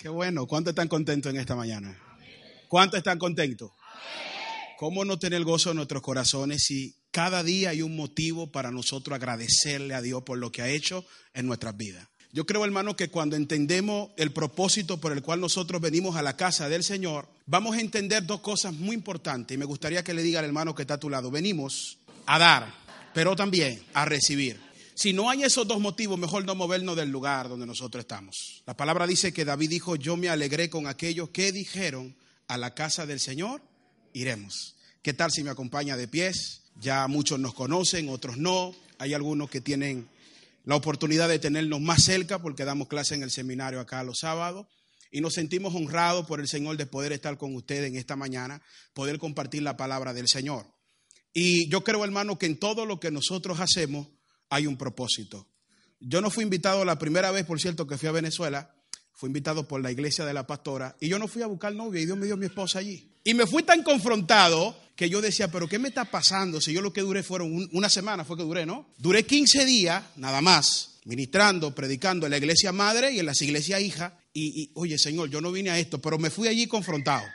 Qué bueno. ¿Cuántos están contentos en esta mañana? ¿Cuántos están contentos? ¿Cómo no tener gozo en nuestros corazones si cada día hay un motivo para nosotros agradecerle a Dios por lo que ha hecho en nuestras vidas? Yo creo, hermano, que cuando entendemos el propósito por el cual nosotros venimos a la casa del Señor, vamos a entender dos cosas muy importantes. Y me gustaría que le diga al hermano que está a tu lado, venimos a dar, pero también a recibir. Si no hay esos dos motivos, mejor no movernos del lugar donde nosotros estamos. La palabra dice que David dijo, yo me alegré con aquellos que dijeron, a la casa del Señor iremos. ¿Qué tal si me acompaña de pies? Ya muchos nos conocen, otros no. Hay algunos que tienen la oportunidad de tenernos más cerca porque damos clase en el seminario acá los sábados y nos sentimos honrados por el Señor de poder estar con ustedes en esta mañana, poder compartir la palabra del Señor. Y yo creo, hermano, que en todo lo que nosotros hacemos hay un propósito. Yo no fui invitado la primera vez, por cierto, que fui a Venezuela, fui invitado por la iglesia de la pastora y yo no fui a buscar novia y Dios me dio mi esposa allí. Y me fui tan confrontado que yo decía, pero ¿qué me está pasando? Si yo lo que duré fueron una semana, fue que duré, ¿no? Duré 15 días, nada más, ministrando, predicando en la iglesia madre y en las iglesias hijas. Y, y, oye, Señor, yo no vine a esto, pero me fui allí confrontado.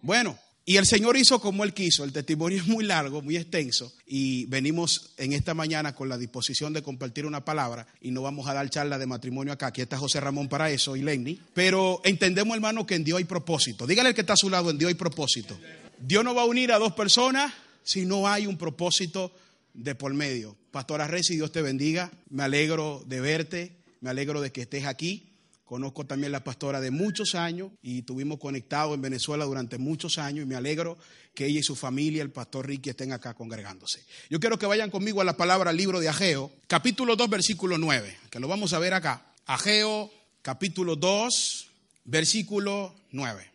Bueno, y el Señor hizo como Él quiso. El testimonio es muy largo, muy extenso. Y venimos en esta mañana con la disposición de compartir una palabra. Y no vamos a dar charla de matrimonio acá. Aquí está José Ramón para eso y Lenny. Pero entendemos, hermano, que en Dios hay propósito. Dígale al que está a su lado, en Dios hay propósito. Dios no va a unir a dos personas si no hay un propósito de por medio. Pastora Reci, Dios te bendiga. Me alegro de verte. Me alegro de que estés aquí. Conozco también la pastora de muchos años y estuvimos conectados en Venezuela durante muchos años y me alegro que ella y su familia, el pastor Ricky, estén acá congregándose. Yo quiero que vayan conmigo a la palabra libro de Ageo, capítulo 2, versículo 9, que lo vamos a ver acá. Ageo, capítulo 2, versículo 9.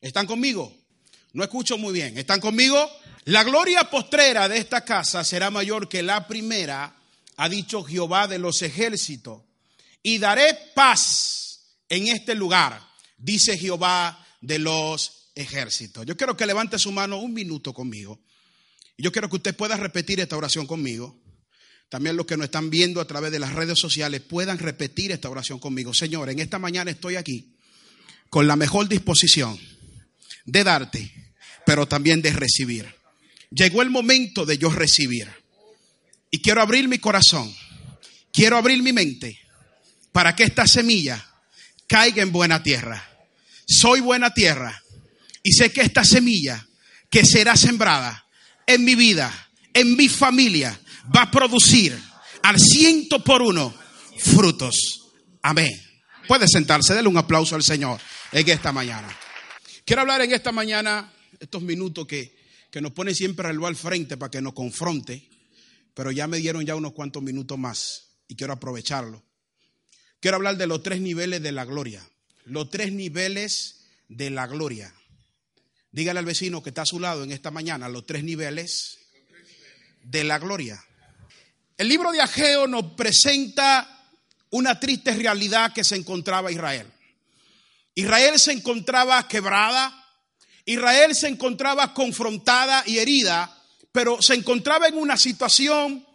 ¿Están conmigo? No escucho muy bien. ¿Están conmigo? La gloria postrera de esta casa será mayor que la primera, ha dicho Jehová de los ejércitos, y daré paz en este lugar, dice Jehová de los ejércitos. Yo quiero que levante su mano un minuto conmigo. Yo quiero que usted pueda repetir esta oración conmigo. También los que nos están viendo a través de las redes sociales puedan repetir esta oración conmigo. Señor, en esta mañana estoy aquí con la mejor disposición de darte, pero también de recibir. Llegó el momento de yo recibir. Y quiero abrir mi corazón, quiero abrir mi mente para que esta semilla caiga en buena tierra. Soy buena tierra y sé que esta semilla que será sembrada en mi vida, en mi familia, va a producir al ciento por uno frutos. Amén. Puede sentarse, déle un aplauso al Señor en esta mañana. Quiero hablar en esta mañana, estos minutos que, que nos pone siempre al al frente para que nos confronte, pero ya me dieron ya unos cuantos minutos más y quiero aprovecharlo. Quiero hablar de los tres niveles de la gloria. Los tres niveles de la gloria. Dígale al vecino que está a su lado en esta mañana los tres niveles de la gloria. El libro de Ageo nos presenta una triste realidad que se encontraba Israel. Israel se encontraba quebrada, Israel se encontraba confrontada y herida, pero se encontraba en una situación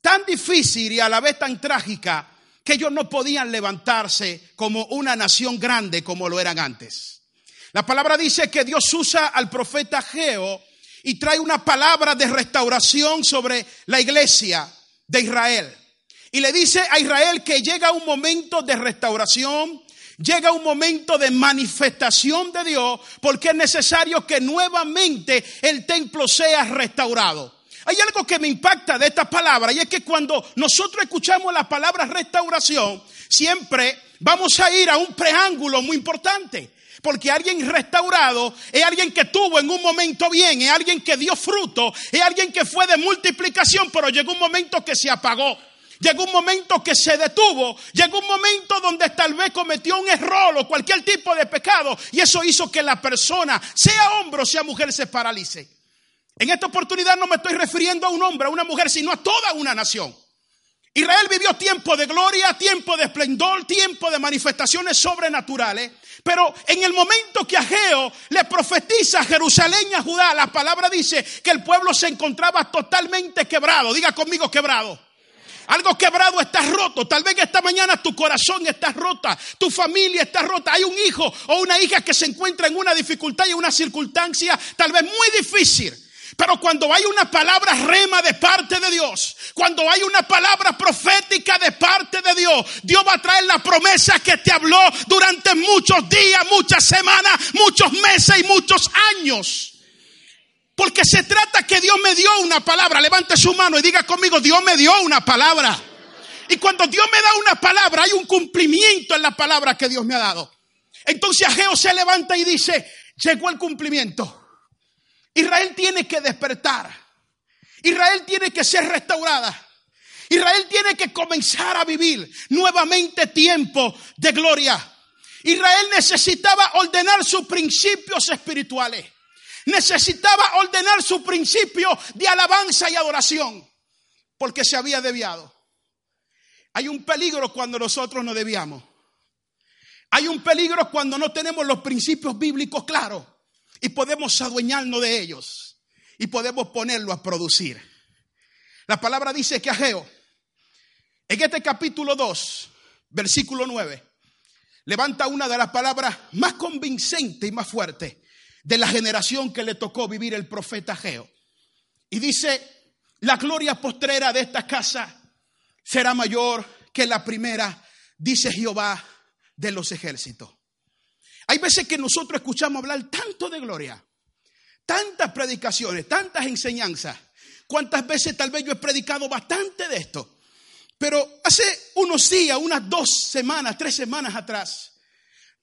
tan difícil y a la vez tan trágica que ellos no podían levantarse como una nación grande como lo eran antes. La palabra dice que Dios usa al profeta Geo y trae una palabra de restauración sobre la iglesia de Israel. Y le dice a Israel que llega un momento de restauración, llega un momento de manifestación de Dios, porque es necesario que nuevamente el templo sea restaurado. Hay algo que me impacta de esta palabra y es que cuando nosotros escuchamos la palabra restauración, siempre vamos a ir a un preángulo muy importante. Porque alguien restaurado es alguien que tuvo en un momento bien, es alguien que dio fruto, es alguien que fue de multiplicación, pero llegó un momento que se apagó. Llegó un momento que se detuvo, llegó un momento donde tal vez cometió un error o cualquier tipo de pecado y eso hizo que la persona, sea hombre o sea mujer, se paralice. En esta oportunidad no me estoy refiriendo a un hombre, a una mujer, sino a toda una nación. Israel vivió tiempo de gloria, tiempo de esplendor, tiempo de manifestaciones sobrenaturales. Pero en el momento que Ageo le profetiza a Jerusalén y a Judá, la palabra dice que el pueblo se encontraba totalmente quebrado. Diga conmigo quebrado. Algo quebrado está roto. Tal vez esta mañana tu corazón está rota, tu familia está rota. Hay un hijo o una hija que se encuentra en una dificultad y una circunstancia tal vez muy difícil. Pero cuando hay una palabra rema de parte de Dios, cuando hay una palabra profética de parte de Dios, Dios va a traer la promesa que te habló durante muchos días, muchas semanas, muchos meses y muchos años. Porque se trata que Dios me dio una palabra. Levante su mano y diga conmigo, Dios me dio una palabra. Y cuando Dios me da una palabra, hay un cumplimiento en la palabra que Dios me ha dado. Entonces Ageo se levanta y dice, llegó el cumplimiento. Israel tiene que despertar. Israel tiene que ser restaurada. Israel tiene que comenzar a vivir nuevamente tiempo de gloria. Israel necesitaba ordenar sus principios espirituales necesitaba ordenar su principio de alabanza y adoración, porque se había desviado. Hay un peligro cuando nosotros nos desviamos. Hay un peligro cuando no tenemos los principios bíblicos claros y podemos adueñarnos de ellos y podemos ponerlo a producir. La palabra dice que Ageo, en este capítulo 2, versículo 9, levanta una de las palabras más convincentes y más fuertes de la generación que le tocó vivir el profeta Geo. Y dice, la gloria postrera de esta casa será mayor que la primera, dice Jehová de los ejércitos. Hay veces que nosotros escuchamos hablar tanto de gloria, tantas predicaciones, tantas enseñanzas. ¿Cuántas veces tal vez yo he predicado bastante de esto? Pero hace unos días, unas dos semanas, tres semanas atrás,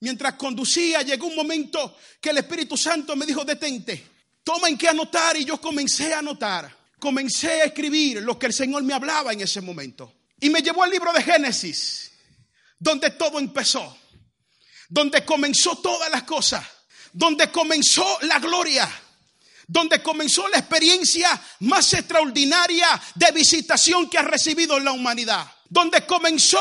Mientras conducía, llegó un momento que el Espíritu Santo me dijo, detente, toma en qué anotar y yo comencé a anotar. Comencé a escribir lo que el Señor me hablaba en ese momento. Y me llevó al libro de Génesis, donde todo empezó, donde comenzó todas las cosas, donde comenzó la gloria, donde comenzó la experiencia más extraordinaria de visitación que ha recibido la humanidad, donde comenzó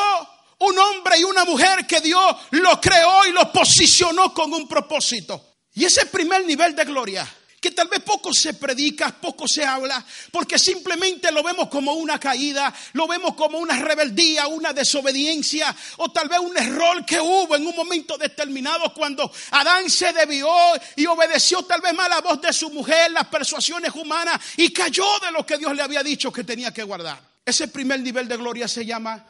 un hombre y una mujer que Dios lo creó y lo posicionó con un propósito. Y ese primer nivel de gloria, que tal vez poco se predica, poco se habla, porque simplemente lo vemos como una caída, lo vemos como una rebeldía, una desobediencia, o tal vez un error que hubo en un momento determinado cuando Adán se debió y obedeció tal vez más la voz de su mujer, las persuasiones humanas, y cayó de lo que Dios le había dicho que tenía que guardar. Ese primer nivel de gloria se llama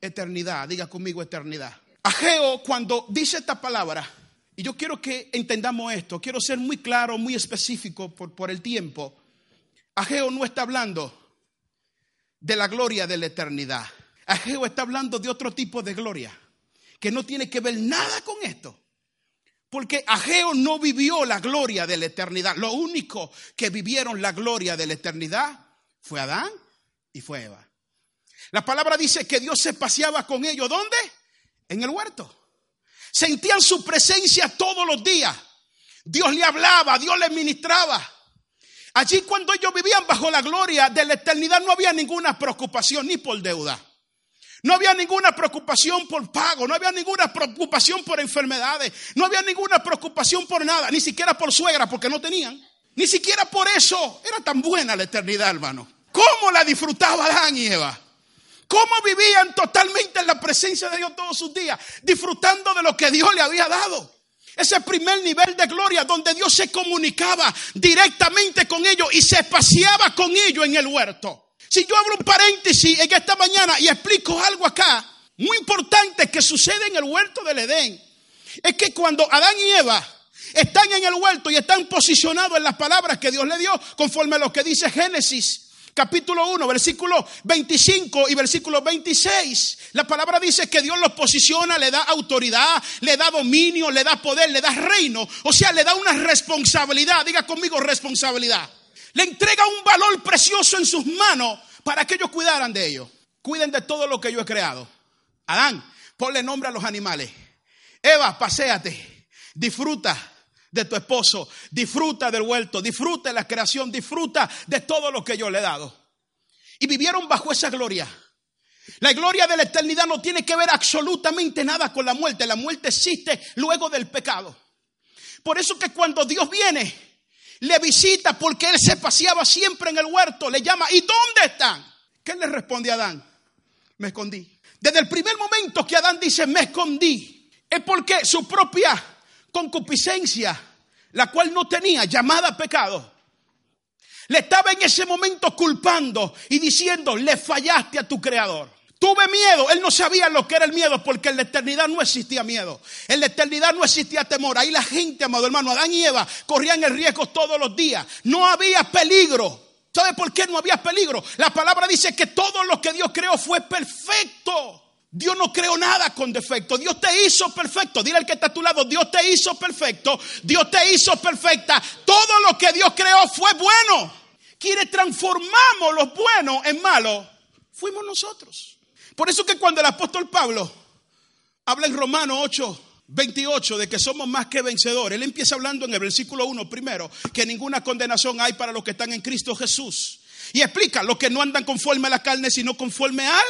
eternidad. Diga conmigo eternidad. Ageo, cuando dice esta palabra, y yo quiero que entendamos esto, quiero ser muy claro, muy específico por, por el tiempo. Ageo no está hablando de la gloria de la eternidad. Ageo está hablando de otro tipo de gloria, que no tiene que ver nada con esto. Porque Ageo no vivió la gloria de la eternidad. Lo único que vivieron la gloria de la eternidad fue Adán y fue Eva. La palabra dice que Dios se paseaba con ellos. ¿Dónde? En el huerto. Sentían su presencia todos los días. Dios le hablaba, Dios le ministraba. Allí cuando ellos vivían bajo la gloria de la eternidad no había ninguna preocupación ni por deuda. No había ninguna preocupación por pago, no había ninguna preocupación por enfermedades, no había ninguna preocupación por nada, ni siquiera por suegra, porque no tenían. Ni siquiera por eso era tan buena la eternidad, hermano. ¿Cómo la disfrutaba Adán y Eva? Cómo vivían totalmente en la presencia de Dios todos sus días, disfrutando de lo que Dios le había dado. Ese primer nivel de gloria donde Dios se comunicaba directamente con ellos y se paseaba con ellos en el huerto. Si yo abro un paréntesis en esta mañana y explico algo acá, muy importante que sucede en el huerto del Edén, es que cuando Adán y Eva están en el huerto y están posicionados en las palabras que Dios le dio, conforme a lo que dice Génesis capítulo 1, versículo 25 y versículo 26. La palabra dice que Dios los posiciona, le da autoridad, le da dominio, le da poder, le da reino. O sea, le da una responsabilidad. Diga conmigo responsabilidad. Le entrega un valor precioso en sus manos para que ellos cuidaran de ellos. cuiden de todo lo que yo he creado. Adán, ponle nombre a los animales. Eva, paséate, disfruta de tu esposo, disfruta del huerto, disfruta de la creación, disfruta de todo lo que yo le he dado. Y vivieron bajo esa gloria. La gloria de la eternidad no tiene que ver absolutamente nada con la muerte. La muerte existe luego del pecado. Por eso que cuando Dios viene, le visita porque él se paseaba siempre en el huerto, le llama, ¿y dónde están? ¿Qué le responde a Adán? Me escondí. Desde el primer momento que Adán dice, me escondí, es porque su propia concupiscencia, la cual no tenía, llamada pecado, le estaba en ese momento culpando y diciendo, le fallaste a tu creador. Tuve miedo, él no sabía lo que era el miedo porque en la eternidad no existía miedo, en la eternidad no existía temor. Ahí la gente, amado hermano, Adán y Eva corrían el riesgo todos los días, no había peligro. ¿Sabe por qué no había peligro? La palabra dice que todo lo que Dios creó fue perfecto. Dios no creó nada con defecto. Dios te hizo perfecto. Dile al que está a tu lado, Dios te hizo perfecto. Dios te hizo perfecta. Todo lo que Dios creó fue bueno. Quienes transformamos los buenos en malos, fuimos nosotros. Por eso que cuando el apóstol Pablo habla en Romanos 8, 28 de que somos más que vencedores, él empieza hablando en el versículo 1 primero, que ninguna condenación hay para los que están en Cristo Jesús. Y explica, los que no andan conforme a la carne, sino conforme al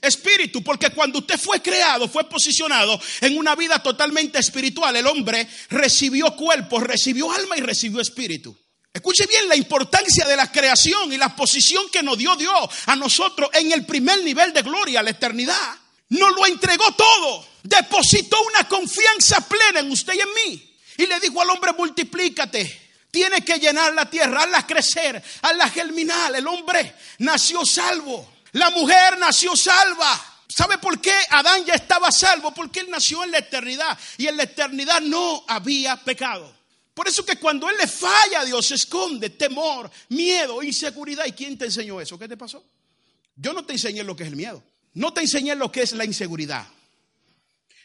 espíritu, porque cuando usted fue creado, fue posicionado en una vida totalmente espiritual, el hombre recibió cuerpo, recibió alma y recibió espíritu. Escuche bien la importancia de la creación y la posición que nos dio Dios a nosotros en el primer nivel de gloria, la eternidad. Nos lo entregó todo, depositó una confianza plena en usted y en mí. Y le dijo al hombre, multiplícate, tiene que llenar la tierra, hazla crecer, hazla germinar. El hombre nació salvo. La mujer nació salva. ¿Sabe por qué Adán ya estaba salvo? Porque él nació en la eternidad y en la eternidad no había pecado. Por eso que cuando él le falla a Dios se esconde temor, miedo, inseguridad. ¿Y quién te enseñó eso? ¿Qué te pasó? Yo no te enseñé lo que es el miedo. No te enseñé lo que es la inseguridad.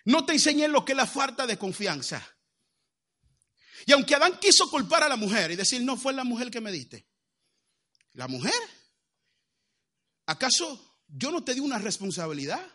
No te enseñé lo que es la falta de confianza. Y aunque Adán quiso culpar a la mujer y decir, no fue la mujer que me diste. La mujer ¿Acaso yo no te di una responsabilidad?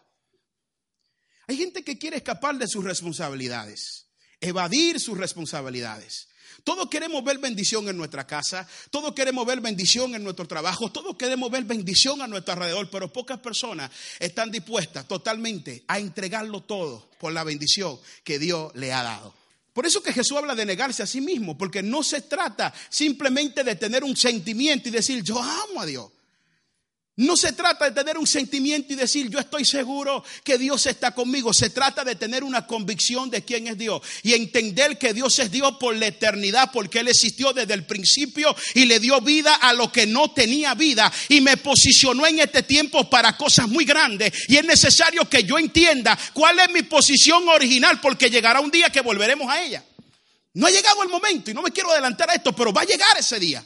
Hay gente que quiere escapar de sus responsabilidades, evadir sus responsabilidades. Todos queremos ver bendición en nuestra casa, todos queremos ver bendición en nuestro trabajo, todos queremos ver bendición a nuestro alrededor, pero pocas personas están dispuestas totalmente a entregarlo todo por la bendición que Dios le ha dado. Por eso que Jesús habla de negarse a sí mismo, porque no se trata simplemente de tener un sentimiento y decir yo amo a Dios. No se trata de tener un sentimiento y decir yo estoy seguro que Dios está conmigo. Se trata de tener una convicción de quién es Dios y entender que Dios es Dios por la eternidad, porque Él existió desde el principio y le dio vida a lo que no tenía vida y me posicionó en este tiempo para cosas muy grandes. Y es necesario que yo entienda cuál es mi posición original, porque llegará un día que volveremos a ella. No ha llegado el momento y no me quiero adelantar a esto, pero va a llegar ese día.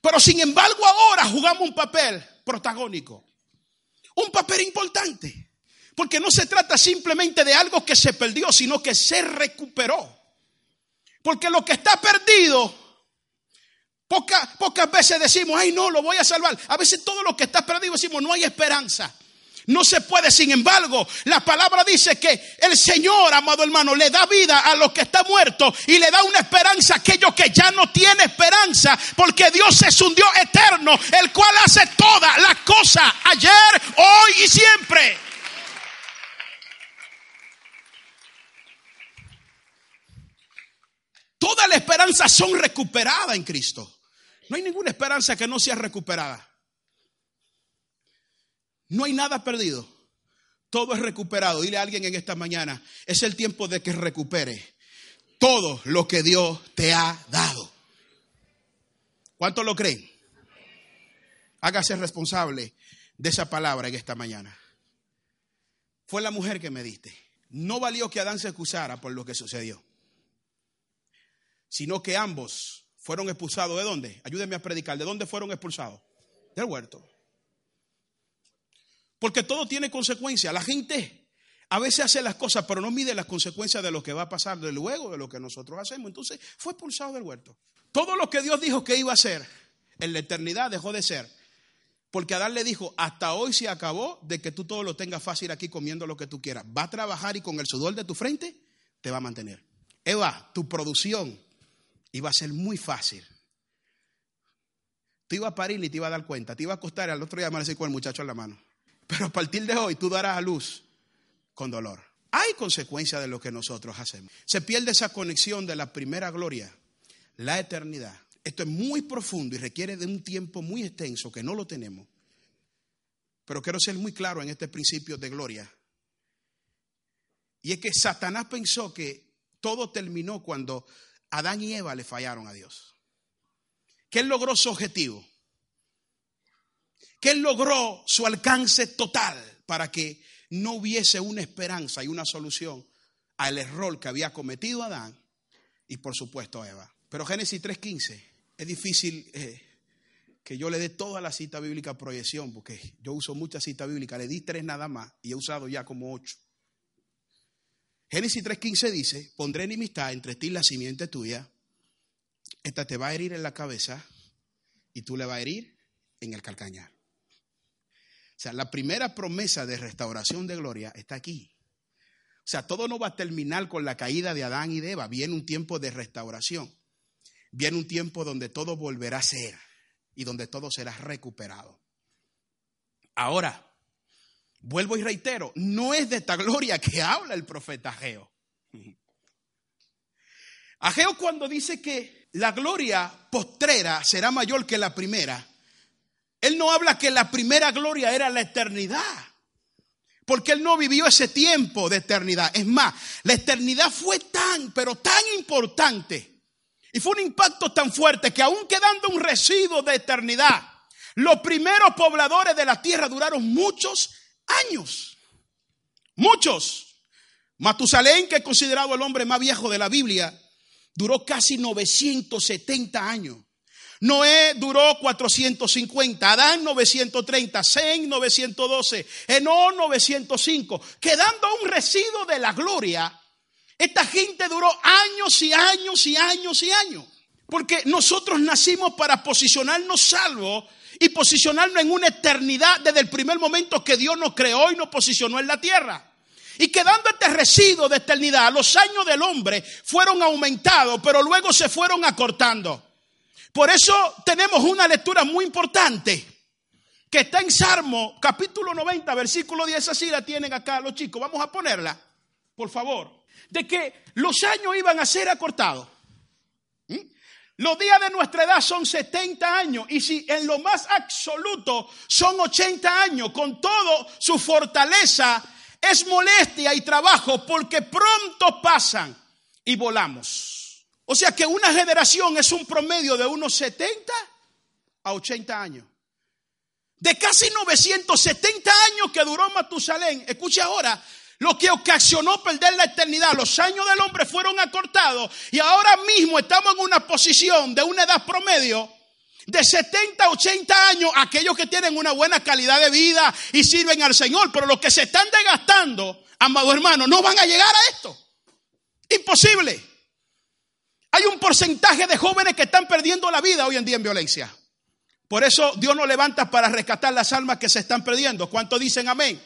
Pero sin embargo ahora jugamos un papel protagónico. Un papel importante. Porque no se trata simplemente de algo que se perdió, sino que se recuperó. Porque lo que está perdido, pocas veces decimos, ay no, lo voy a salvar. A veces todo lo que está perdido decimos, no hay esperanza. No se puede, sin embargo, la palabra dice que el Señor, amado hermano, le da vida a los que están muertos y le da una esperanza a aquellos que ya no tienen esperanza, porque Dios es un Dios eterno, el cual hace todas las cosas ayer, hoy y siempre. Todas las esperanzas son recuperadas en Cristo. No hay ninguna esperanza que no sea recuperada. No hay nada perdido. Todo es recuperado. Dile a alguien en esta mañana, es el tiempo de que recupere todo lo que Dios te ha dado. ¿Cuántos lo creen? Hágase responsable de esa palabra en esta mañana. Fue la mujer que me diste. No valió que Adán se excusara por lo que sucedió, sino que ambos fueron expulsados. ¿De dónde? Ayúdenme a predicar. ¿De dónde fueron expulsados? Del huerto. Porque todo tiene consecuencias. La gente a veces hace las cosas, pero no mide las consecuencias de lo que va a pasar de luego de lo que nosotros hacemos. Entonces fue expulsado del huerto. Todo lo que Dios dijo que iba a hacer en la eternidad dejó de ser Porque Adán le dijo, hasta hoy se acabó de que tú todo lo tengas fácil aquí comiendo lo que tú quieras. Va a trabajar y con el sudor de tu frente te va a mantener. Eva, tu producción iba a ser muy fácil. Te iba a parir y te iba a dar cuenta. Te iba a acostar y al otro día amanecer con el muchacho en la mano. Pero a partir de hoy tú darás a luz con dolor. Hay consecuencias de lo que nosotros hacemos. Se pierde esa conexión de la primera gloria, la eternidad. Esto es muy profundo y requiere de un tiempo muy extenso que no lo tenemos. Pero quiero ser muy claro en este principio de gloria. Y es que Satanás pensó que todo terminó cuando Adán y Eva le fallaron a Dios. Que él logró su objetivo. Que él logró su alcance total para que no hubiese una esperanza y una solución al error que había cometido Adán y por supuesto Eva. Pero Génesis 3.15 es difícil eh, que yo le dé toda la cita bíblica a proyección, porque yo uso muchas citas bíblicas, le di tres nada más y he usado ya como ocho. Génesis 3.15 dice, pondré enemistad entre ti y la simiente tuya, esta te va a herir en la cabeza y tú le vas a herir en el calcañar. O sea, la primera promesa de restauración de gloria está aquí. O sea, todo no va a terminar con la caída de Adán y de Eva. Viene un tiempo de restauración. Viene un tiempo donde todo volverá a ser y donde todo será recuperado. Ahora, vuelvo y reitero, no es de esta gloria que habla el profeta Ageo. Ageo cuando dice que la gloria postrera será mayor que la primera, él no habla que la primera gloria era la eternidad. Porque él no vivió ese tiempo de eternidad. Es más, la eternidad fue tan, pero tan importante. Y fue un impacto tan fuerte que aún quedando un residuo de eternidad, los primeros pobladores de la tierra duraron muchos años. Muchos. Matusalén, que es considerado el hombre más viejo de la Biblia, duró casi 970 años. Noé duró 450, Adán 930, Zen 912, Enó 905, quedando un residuo de la gloria. Esta gente duró años y años y años y años. Porque nosotros nacimos para posicionarnos salvos y posicionarnos en una eternidad desde el primer momento que Dios nos creó y nos posicionó en la tierra. Y quedando este residuo de eternidad, los años del hombre fueron aumentados, pero luego se fueron acortando. Por eso tenemos una lectura muy importante que está en Salmo capítulo 90, versículo 10, así la tienen acá los chicos. Vamos a ponerla, por favor. De que los años iban a ser acortados. ¿Mm? Los días de nuestra edad son 70 años y si en lo más absoluto son 80 años, con todo su fortaleza, es molestia y trabajo porque pronto pasan y volamos. O sea que una generación es un promedio de unos 70 a 80 años. De casi 970 años que duró Matusalén, escuche ahora, lo que ocasionó perder la eternidad. Los años del hombre fueron acortados y ahora mismo estamos en una posición de una edad promedio de 70 a 80 años, aquellos que tienen una buena calidad de vida y sirven al Señor, pero los que se están desgastando, amados hermanos, no van a llegar a esto. Imposible. Hay un porcentaje de jóvenes que están perdiendo la vida hoy en día en violencia. Por eso Dios nos levanta para rescatar las almas que se están perdiendo. ¿Cuántos dicen amén?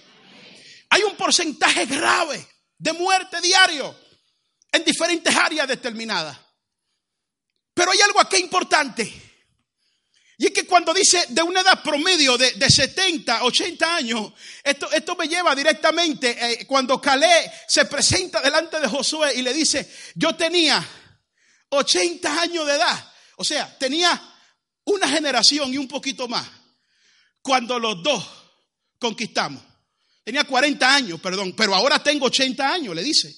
Hay un porcentaje grave de muerte diario en diferentes áreas determinadas. Pero hay algo aquí importante. Y es que cuando dice de una edad promedio de, 70, 80 años, esto, me lleva directamente eh, cuando Calé se presenta delante de Josué y le dice, yo tenía 80 años de edad. O sea, tenía una generación y un poquito más cuando los dos conquistamos. Tenía 40 años, perdón, pero ahora tengo 80 años, le dice.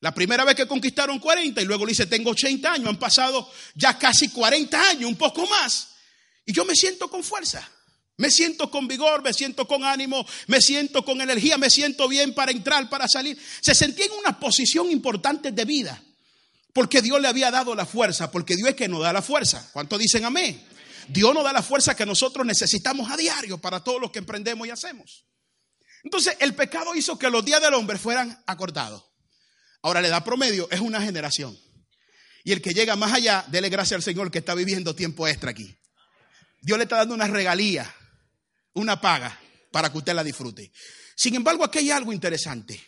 La primera vez que conquistaron 40 y luego le dice, tengo 80 años, han pasado ya casi 40 años, un poco más. Y yo me siento con fuerza, me siento con vigor, me siento con ánimo, me siento con energía, me siento bien para entrar, para salir. Se sentía en una posición importante de vida. Porque Dios le había dado la fuerza, porque Dios es que nos da la fuerza. ¿Cuánto dicen amén? Dios nos da la fuerza que nosotros necesitamos a diario para todo lo que emprendemos y hacemos. Entonces, el pecado hizo que los días del hombre fueran acortados. Ahora, la edad promedio es una generación. Y el que llega más allá, dele gracias al Señor que está viviendo tiempo extra aquí. Dios le está dando una regalía. una paga para que usted la disfrute. Sin embargo, aquí hay algo interesante.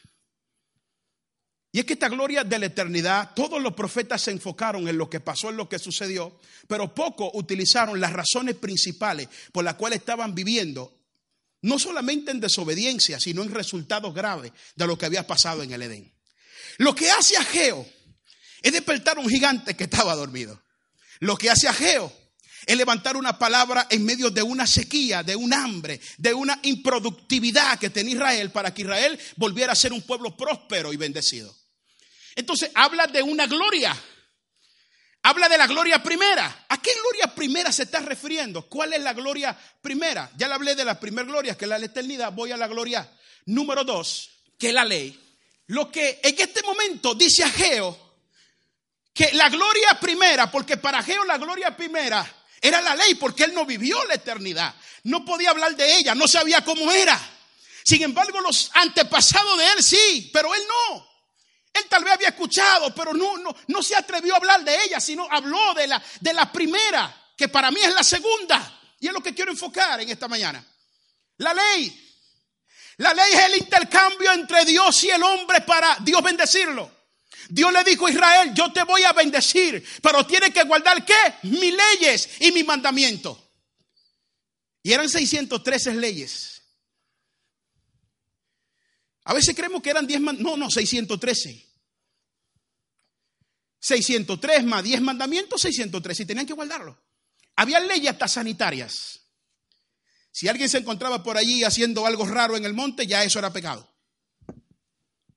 Y es que esta gloria de la eternidad, todos los profetas se enfocaron en lo que pasó, en lo que sucedió, pero poco utilizaron las razones principales por las cuales estaban viviendo, no solamente en desobediencia, sino en resultados graves de lo que había pasado en el Edén. Lo que hace a Geo es despertar un gigante que estaba dormido. Lo que hace a Geo es levantar una palabra en medio de una sequía, de un hambre, de una improductividad que tenía Israel para que Israel volviera a ser un pueblo próspero y bendecido. Entonces habla de una gloria. Habla de la gloria primera. ¿A qué gloria primera se está refiriendo? ¿Cuál es la gloria primera? Ya le hablé de la primera gloria, que es la eternidad. Voy a la gloria número dos, que es la ley. Lo que en este momento dice Ageo, que la gloria primera, porque para Ageo la gloria primera era la ley, porque él no vivió la eternidad. No podía hablar de ella, no sabía cómo era. Sin embargo, los antepasados de él sí, pero él no. Él tal vez había escuchado, pero no, no, no se atrevió a hablar de ella, sino habló de la, de la primera, que para mí es la segunda. Y es lo que quiero enfocar en esta mañana. La ley. La ley es el intercambio entre Dios y el hombre para Dios bendecirlo. Dios le dijo a Israel, yo te voy a bendecir, pero tiene que guardar qué? Mis leyes y mi mandamiento. Y eran 613 leyes. A veces creemos que eran 10 mandamientos. No, no, 613. 603 más 10 mandamientos, 613. Y tenían que guardarlo. Había leyes hasta sanitarias. Si alguien se encontraba por allí haciendo algo raro en el monte, ya eso era pecado.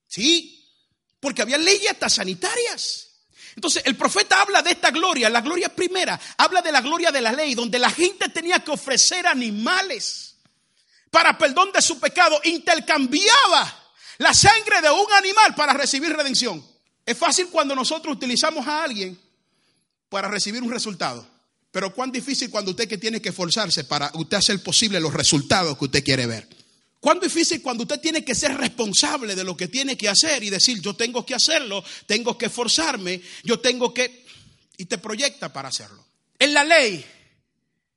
Sí, porque había leyes hasta sanitarias. Entonces, el profeta habla de esta gloria, la gloria primera, habla de la gloria de la ley, donde la gente tenía que ofrecer animales para perdón de su pecado, intercambiaba la sangre de un animal para recibir redención. Es fácil cuando nosotros utilizamos a alguien para recibir un resultado. Pero cuán difícil cuando usted que tiene que esforzarse para usted hacer posible los resultados que usted quiere ver. Cuán difícil cuando usted tiene que ser responsable de lo que tiene que hacer y decir, yo tengo que hacerlo, tengo que esforzarme, yo tengo que... Y te proyecta para hacerlo. En la ley,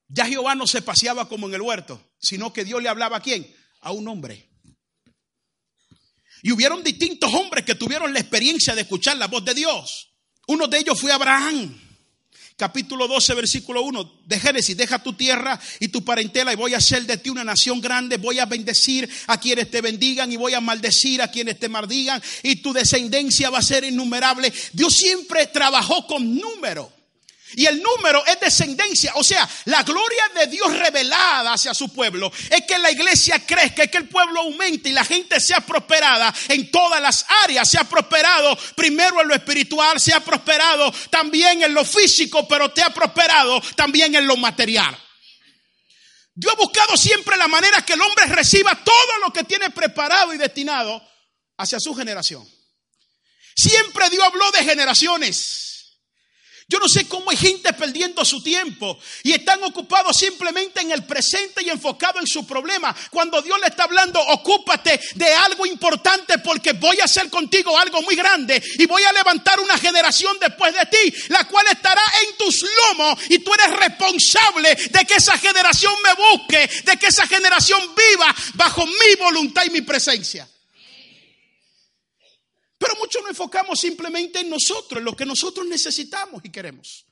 ya Jehová no se paseaba como en el huerto, sino que Dios le hablaba a quién? A un hombre. Y hubieron distintos hombres que tuvieron la experiencia de escuchar la voz de Dios. Uno de ellos fue Abraham. Capítulo 12, versículo 1 de Génesis, deja tu tierra y tu parentela y voy a hacer de ti una nación grande, voy a bendecir a quienes te bendigan y voy a maldecir a quienes te maldigan y tu descendencia va a ser innumerable. Dios siempre trabajó con número. Y el número es descendencia. O sea, la gloria de Dios revelada hacia su pueblo es que la iglesia crezca, es que el pueblo aumente y la gente sea prosperada en todas las áreas. Se ha prosperado primero en lo espiritual, se ha prosperado también en lo físico, pero te ha prosperado también en lo material. Dios ha buscado siempre la manera que el hombre reciba todo lo que tiene preparado y destinado hacia su generación. Siempre Dios habló de generaciones. Yo no sé cómo hay gente perdiendo su tiempo y están ocupados simplemente en el presente y enfocado en su problema. Cuando Dios le está hablando, ocúpate de algo importante porque voy a hacer contigo algo muy grande y voy a levantar una generación después de ti, la cual estará en tus lomos y tú eres responsable de que esa generación me busque, de que esa generación viva bajo mi voluntad y mi presencia. Pero muchos nos enfocamos simplemente en nosotros, en lo que nosotros necesitamos y queremos.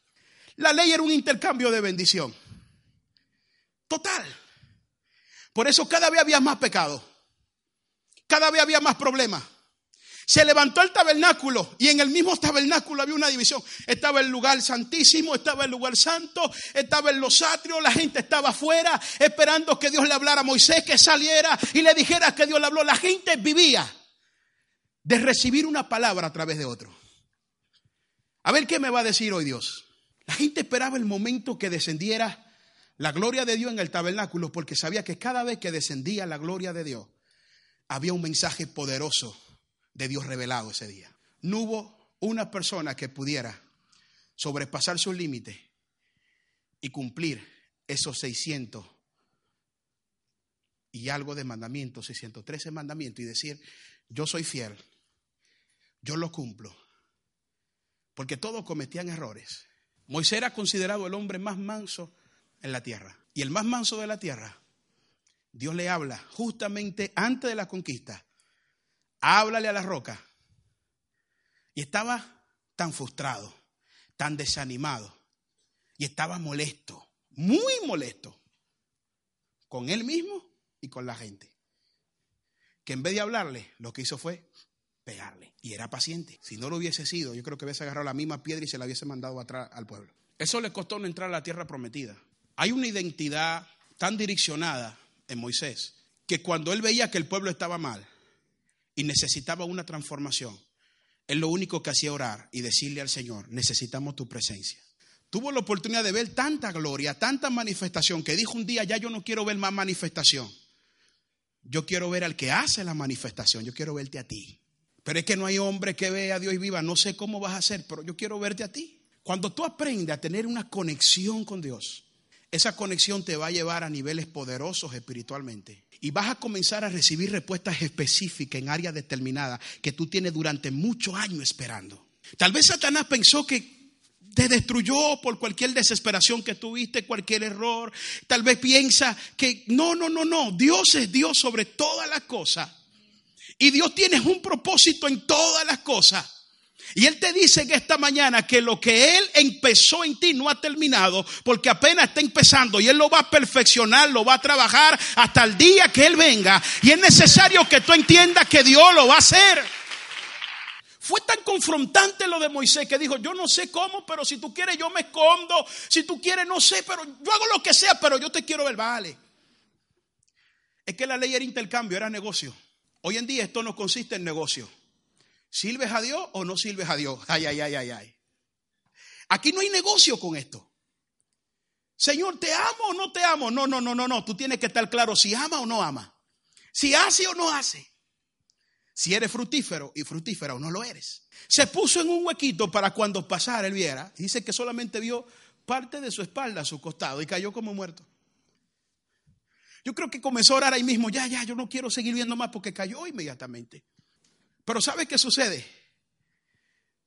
La ley era un intercambio de bendición. Total. Por eso cada vez había más pecado. Cada vez había más problemas. Se levantó el tabernáculo y en el mismo tabernáculo había una división. Estaba el lugar santísimo, estaba el lugar santo, estaba en los atrios, la gente estaba afuera esperando que Dios le hablara a Moisés, que saliera y le dijera que Dios le habló. La gente vivía de recibir una palabra a través de otro. A ver qué me va a decir hoy Dios. La gente esperaba el momento que descendiera la gloria de Dios en el tabernáculo porque sabía que cada vez que descendía la gloria de Dios había un mensaje poderoso de Dios revelado ese día. No hubo una persona que pudiera sobrepasar sus límites y cumplir esos 600 y algo de mandamientos, 613 mandamientos y decir, yo soy fiel yo lo cumplo. Porque todos cometían errores. Moisés era considerado el hombre más manso en la tierra. Y el más manso de la tierra Dios le habla justamente antes de la conquista. Háblale a la roca. Y estaba tan frustrado, tan desanimado. Y estaba molesto, muy molesto, con él mismo y con la gente. Que en vez de hablarle, lo que hizo fue pegarle. Y era paciente. Si no lo hubiese sido, yo creo que hubiese agarrado la misma piedra y se la hubiese mandado atrás al pueblo. Eso le costó no entrar a la tierra prometida. Hay una identidad tan direccionada en Moisés que cuando él veía que el pueblo estaba mal y necesitaba una transformación, él lo único que hacía orar y decirle al Señor, necesitamos tu presencia. Tuvo la oportunidad de ver tanta gloria, tanta manifestación, que dijo un día, ya yo no quiero ver más manifestación. Yo quiero ver al que hace la manifestación, yo quiero verte a ti. Pero es que no hay hombre que vea a Dios y viva, no sé cómo vas a hacer, pero yo quiero verte a ti. Cuando tú aprendes a tener una conexión con Dios, esa conexión te va a llevar a niveles poderosos espiritualmente. Y vas a comenzar a recibir respuestas específicas en áreas determinadas que tú tienes durante muchos años esperando. Tal vez Satanás pensó que te destruyó por cualquier desesperación que tuviste, cualquier error. Tal vez piensa que no, no, no, no. Dios es Dios sobre todas las cosas. Y Dios tiene un propósito en todas las cosas. Y Él te dice en esta mañana que lo que Él empezó en ti no ha terminado porque apenas está empezando y Él lo va a perfeccionar, lo va a trabajar hasta el día que Él venga. Y es necesario que tú entiendas que Dios lo va a hacer. Fue tan confrontante lo de Moisés que dijo, yo no sé cómo, pero si tú quieres yo me escondo, si tú quieres no sé, pero yo hago lo que sea, pero yo te quiero ver, vale. Es que la ley era intercambio, era negocio. Hoy en día esto no consiste en negocio. ¿Sirves a Dios o no sirves a Dios? Ay, ay, ay, ay, ay. Aquí no hay negocio con esto. Señor, ¿te amo o no te amo? No, no, no, no, no. Tú tienes que estar claro si ama o no ama. Si hace o no hace. Si eres fructífero y fructífera o no lo eres. Se puso en un huequito para cuando pasara él viera. Dice que solamente vio parte de su espalda a su costado y cayó como muerto. Yo creo que comenzó a orar ahí mismo. Ya, ya, yo no quiero seguir viendo más porque cayó inmediatamente. Pero ¿sabe qué sucede?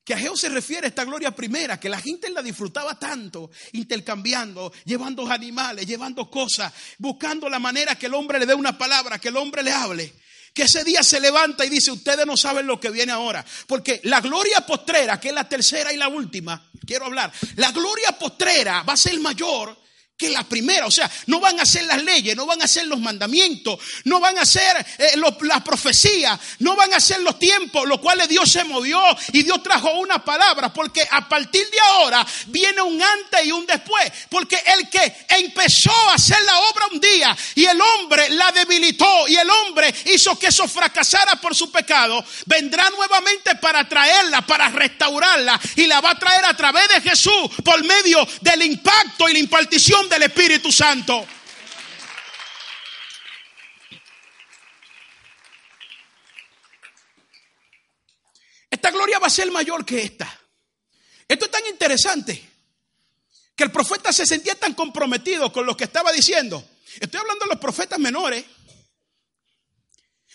Que a Geo se refiere esta gloria primera, que la gente la disfrutaba tanto, intercambiando, llevando animales, llevando cosas, buscando la manera que el hombre le dé una palabra, que el hombre le hable. Que ese día se levanta y dice, ustedes no saben lo que viene ahora. Porque la gloria postrera, que es la tercera y la última, quiero hablar, la gloria postrera va a ser mayor que la primera. O sea, no van a ser las leyes, no van a ser los mandamientos, no van a ser eh, las profecías, no van a ser los tiempos, los cuales Dios se movió y Dios trajo una palabra. Porque a partir de ahora viene un antes y un después. Porque el que empezó a hacer la obra un día y el hombre la debilitó y el hombre hizo que eso fracasara por su pecado, vendrá nuevamente para traerla, para restaurarla y la va a traer a través de Jesús por medio del impacto y la impartición del Espíritu Santo. Esta gloria va a ser mayor que esta. Esto es tan interesante que el profeta se sentía tan comprometido con lo que estaba diciendo. Estoy hablando de los profetas menores,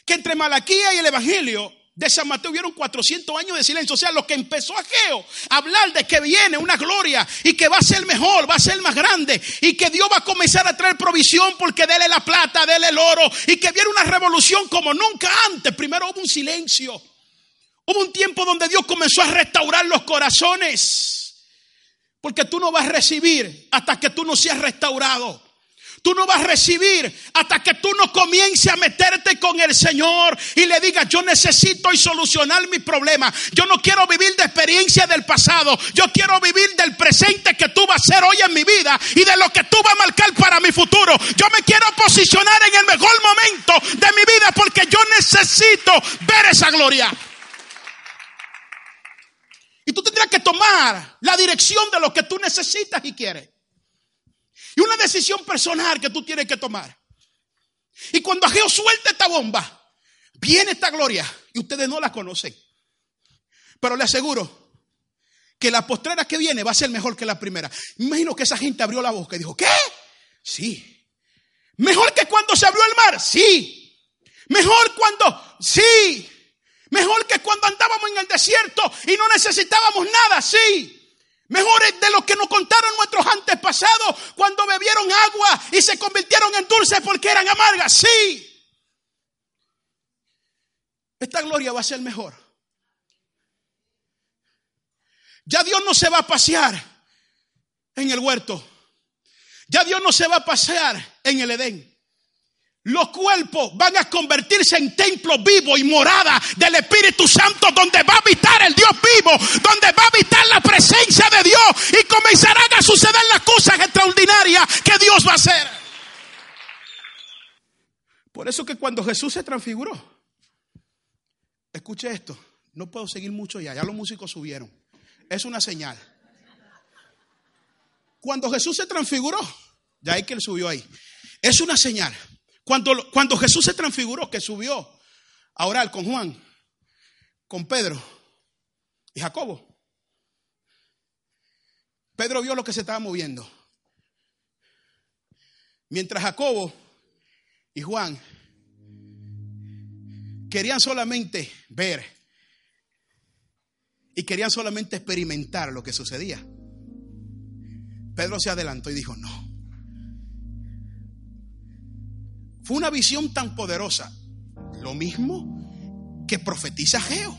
que entre Malaquía y el Evangelio de San Mateo hubieron 400 años de silencio. O sea, lo que empezó a Geo a hablar de que viene una gloria y que va a ser mejor, va a ser más grande y que Dios va a comenzar a traer provisión porque dele la plata, dele el oro y que viene una revolución como nunca antes. Primero hubo un silencio. Hubo un tiempo donde Dios comenzó a restaurar los corazones. Porque tú no vas a recibir hasta que tú no seas restaurado tú no vas a recibir hasta que tú no comiences a meterte con el Señor y le digas, yo necesito y solucionar mi problema. Yo no quiero vivir de experiencia del pasado. Yo quiero vivir del presente que tú vas a ser hoy en mi vida y de lo que tú vas a marcar para mi futuro. Yo me quiero posicionar en el mejor momento de mi vida porque yo necesito ver esa gloria. Y tú tendrás que tomar la dirección de lo que tú necesitas y quieres. Y una decisión personal que tú tienes que tomar. Y cuando Ageo suelta esta bomba, viene esta gloria y ustedes no la conocen. Pero le aseguro que la postrera que viene va a ser mejor que la primera. Imagino que esa gente abrió la boca y dijo, ¿qué? Sí. ¿Mejor que cuando se abrió el mar? Sí. Mejor cuando, sí. Mejor que cuando andábamos en el desierto y no necesitábamos nada, sí. Mejores de lo que nos contaron nuestros antepasados cuando bebieron agua y se convirtieron en dulces porque eran amargas. Sí. Esta gloria va a ser mejor. Ya Dios no se va a pasear en el huerto. Ya Dios no se va a pasear en el Edén. Los cuerpos van a convertirse en templos vivos y morada del Espíritu Santo donde va a habitar el Dios vivo, donde va a habitar la presencia de Dios y comenzarán a suceder las cosas extraordinarias que Dios va a hacer. Por eso que cuando Jesús se transfiguró, escuche esto, no puedo seguir mucho ya, ya los músicos subieron, es una señal. Cuando Jesús se transfiguró, ya hay que él subió ahí, es una señal. Cuando, cuando Jesús se transfiguró, que subió a orar con Juan, con Pedro y Jacobo. Pedro vio lo que se estaba moviendo. Mientras Jacobo y Juan querían solamente ver y querían solamente experimentar lo que sucedía. Pedro se adelantó y dijo, no, Fue una visión tan poderosa. Lo mismo que profetiza Geo.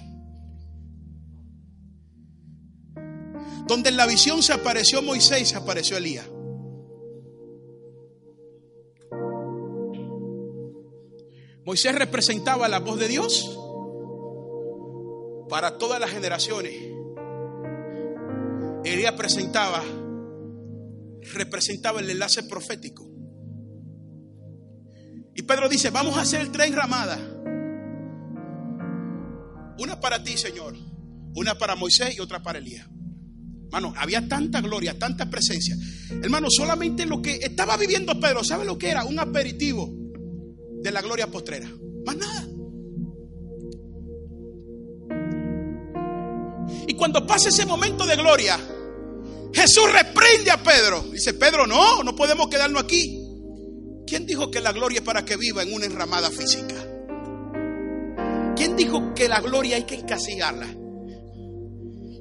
Donde en la visión se apareció Moisés, se apareció Elías. Moisés representaba la voz de Dios para todas las generaciones. Elías presentaba, representaba el enlace profético. Y Pedro dice, vamos a hacer el tren ramada. Una para ti, Señor. Una para Moisés y otra para Elías. Hermano, había tanta gloria, tanta presencia. Hermano, solamente lo que estaba viviendo Pedro, ¿sabe lo que era? Un aperitivo de la gloria postrera. Más nada. Y cuando pasa ese momento de gloria, Jesús reprende a Pedro. Dice, Pedro, no, no podemos quedarnos aquí. ¿Quién dijo que la gloria es para que viva en una enramada física? ¿Quién dijo que la gloria hay que encasigarla?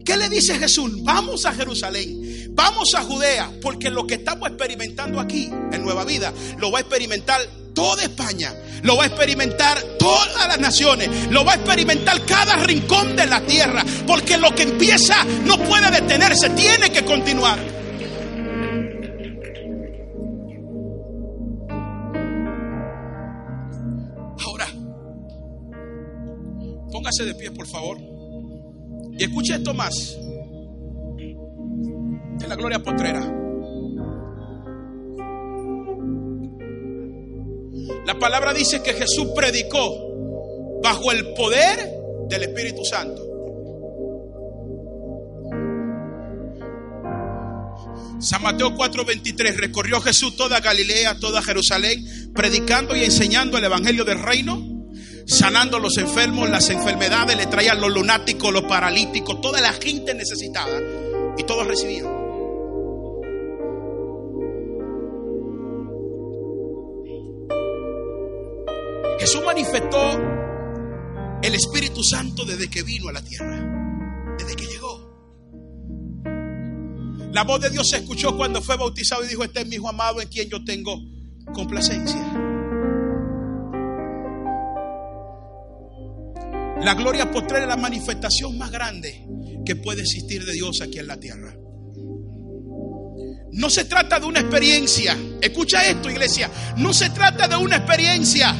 ¿Qué le dice Jesús? Vamos a Jerusalén, vamos a Judea, porque lo que estamos experimentando aquí en Nueva Vida lo va a experimentar toda España, lo va a experimentar todas las naciones, lo va a experimentar cada rincón de la tierra, porque lo que empieza no puede detenerse, tiene que continuar. De pie, por favor. Y escuche esto más. En la gloria postrera. La palabra dice que Jesús predicó bajo el poder del Espíritu Santo. San Mateo 4:23 recorrió Jesús toda Galilea, toda Jerusalén, predicando y enseñando el Evangelio del reino sanando los enfermos, las enfermedades, le traían los lunáticos, los paralíticos, toda la gente necesitada. Y todos recibían. Jesús manifestó el Espíritu Santo desde que vino a la tierra, desde que llegó. La voz de Dios se escuchó cuando fue bautizado y dijo, este es mi hijo amado en quien yo tengo complacencia. La gloria postrera es la manifestación más grande que puede existir de Dios aquí en la tierra. No se trata de una experiencia. Escucha esto, iglesia. No se trata de una experiencia.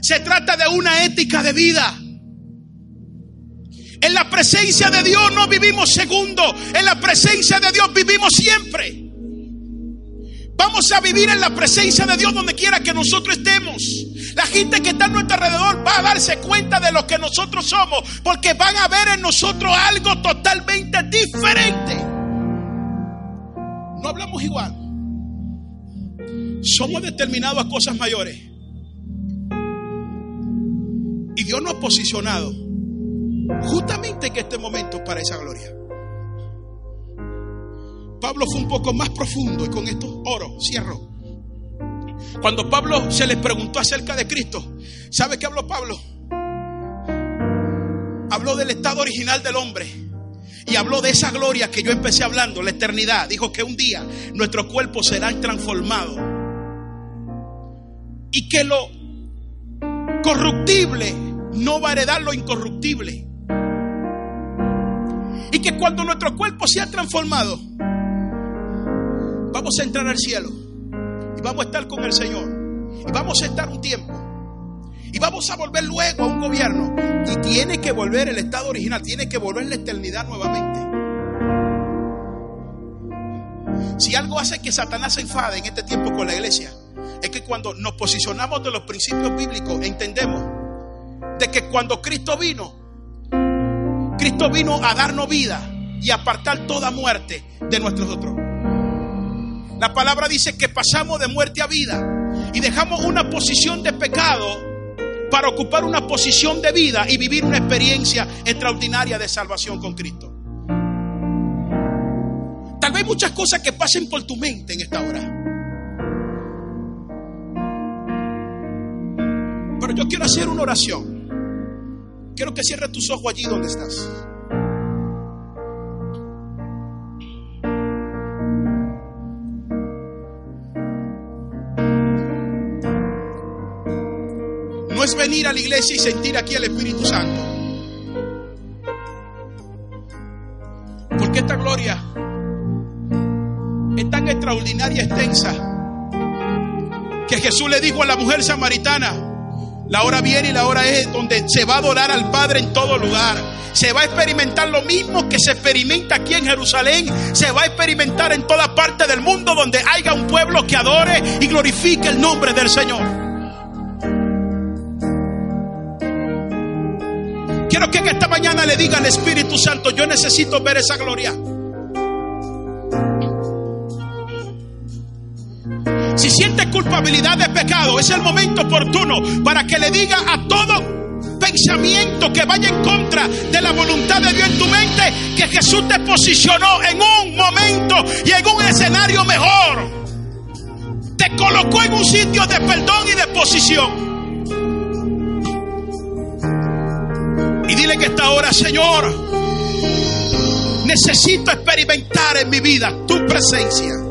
Se trata de una ética de vida. En la presencia de Dios no vivimos segundo. En la presencia de Dios vivimos siempre. Vamos a vivir en la presencia de Dios donde quiera que nosotros estemos. La gente que está a nuestro alrededor va a darse cuenta de lo que nosotros somos, porque van a ver en nosotros algo totalmente diferente. No hablamos igual. Somos determinados a cosas mayores. Y Dios nos ha posicionado justamente en este momento para esa gloria. Pablo fue un poco más profundo y con esto oro, cierro. Cuando Pablo se les preguntó acerca de Cristo, ¿sabe qué habló Pablo? Habló del estado original del hombre Y habló de esa gloria que yo empecé hablando, la eternidad. Dijo que un día nuestros cuerpos serán transformados. Y que lo corruptible no va a heredar lo incorruptible. Y que cuando nuestro cuerpo sea transformado, vamos a entrar al cielo. Y vamos a estar con el Señor. Y vamos a estar un tiempo. Y vamos a volver luego a un gobierno. Y tiene que volver el estado original, tiene que volver la eternidad nuevamente. Si algo hace que Satanás se enfade en este tiempo con la iglesia, es que cuando nos posicionamos de los principios bíblicos, entendemos de que cuando Cristo vino, Cristo vino a darnos vida y apartar toda muerte de nuestros otros. La palabra dice que pasamos de muerte a vida y dejamos una posición de pecado para ocupar una posición de vida y vivir una experiencia extraordinaria de salvación con Cristo. Tal vez muchas cosas que pasen por tu mente en esta hora. Pero yo quiero hacer una oración. Quiero que cierres tus ojos allí donde estás. Es venir a la iglesia y sentir aquí el Espíritu Santo. Porque esta gloria es tan extraordinaria, extensa, que Jesús le dijo a la mujer samaritana, la hora viene y la hora es donde se va a adorar al Padre en todo lugar. Se va a experimentar lo mismo que se experimenta aquí en Jerusalén. Se va a experimentar en toda parte del mundo donde haya un pueblo que adore y glorifique el nombre del Señor. Quiero que en esta mañana le diga al Espíritu Santo, yo necesito ver esa gloria. Si siente culpabilidad de pecado, es el momento oportuno para que le diga a todo pensamiento que vaya en contra de la voluntad de Dios en tu mente que Jesús te posicionó en un momento y en un escenario mejor. Te colocó en un sitio de perdón y de posición. Dile que esta hora, Señor, necesito experimentar en mi vida tu presencia.